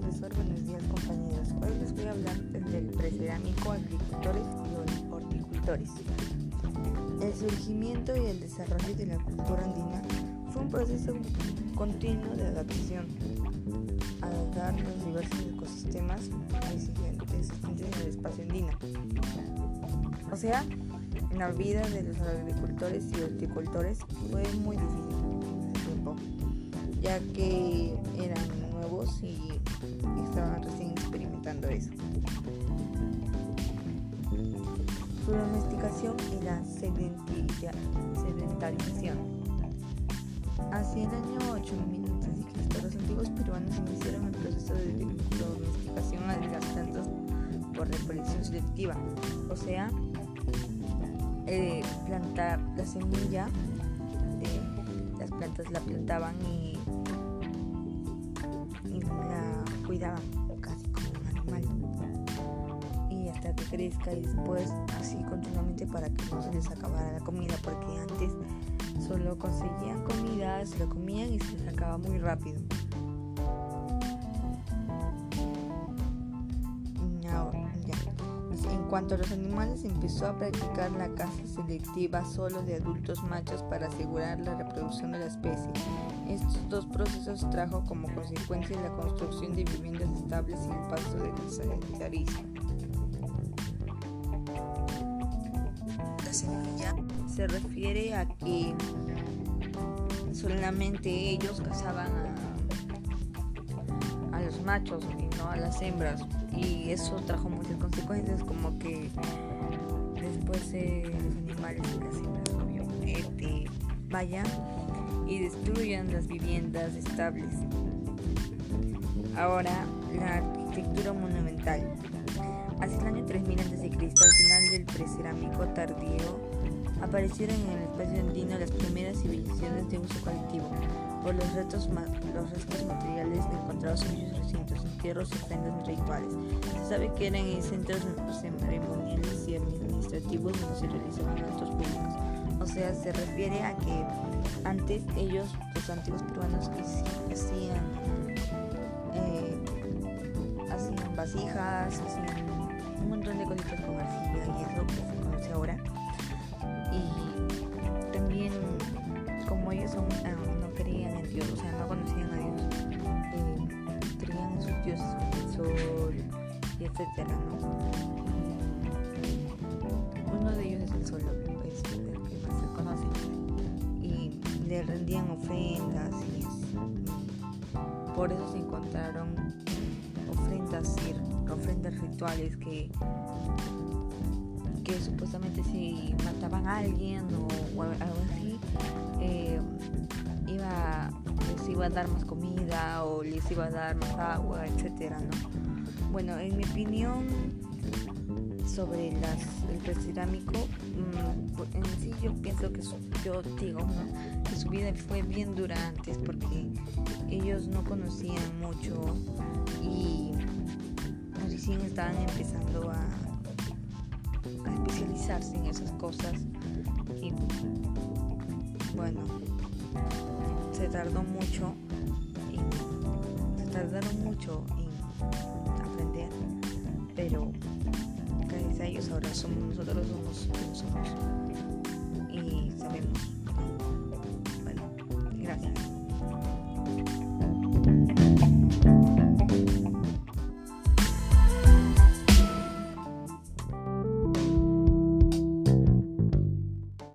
profesor, buenos días compañeros. Hoy les voy a hablar del precerámico, agricultores y horticultores. El surgimiento y el desarrollo de la cultura andina fue un proceso continuo de adaptación, adaptar los diversos ecosistemas existentes en el espacio andino. O sea, la vida de los agricultores y horticultores fue muy difícil en ese tiempo, ya que eran nuevos y estaban recién experimentando eso. Su domesticación y la sedentarización. Hacia el año 8000 a.C., los antiguos peruanos iniciaron el proceso de domesticación de las por reproducción selectiva, o sea, eh, plantar la semilla, las plantas la plantaban y casi como un y hasta que crezca y después así continuamente para que no se les acabara la comida porque antes solo conseguían comida, se lo comían y se les acababa muy rápido. Cuanto a los animales, empezó a practicar la caza selectiva solo de adultos machos para asegurar la reproducción de la especie. Estos dos procesos trajo como consecuencia la construcción de viviendas estables y el paso del sedentarismo. La se refiere a que solamente ellos cazaban a los machos y no a las hembras y eso trajo muchas consecuencias como que después los animales obviamente vayan y destruyan las viviendas estables. Ahora la arquitectura monumental. Hacia el año 3000 a.C., al final del precerámico tardío, aparecieron en el espacio andino las primeras civilizaciones de uso colectivo por los restos, los restos materiales encontrados en sus recintos, entierros y rituales. Se sabe que eran centros ceremoniales y administrativos donde se realizaban actos públicos. O sea, se refiere a que antes ellos, los antiguos peruanos, hacían, eh, hacían vasijas, hacían un montón de cositas con arcilla y es lo que se conoce ahora. Creían en sus dioses, el sol y etcétera, ¿no? Uno de ellos es el sol, pues, el que más se conoce, y le rendían ofrendas y, por eso se encontraron ofrendas, ofrendas rituales que que supuestamente si mataban a alguien o, algo así, eh, iba a dar más comida o les iba a dar más agua, etcétera, ¿no? Bueno, en mi opinión sobre las, el cerámico, mm, en sí yo pienso que yo digo que su vida fue bien dura antes porque ellos no conocían mucho y recién estaban empezando a, a especializarse en esas cosas y bueno se tardó mucho se tardaron mucho en aprender pero gracias a ellos ahora somos nosotros somos somos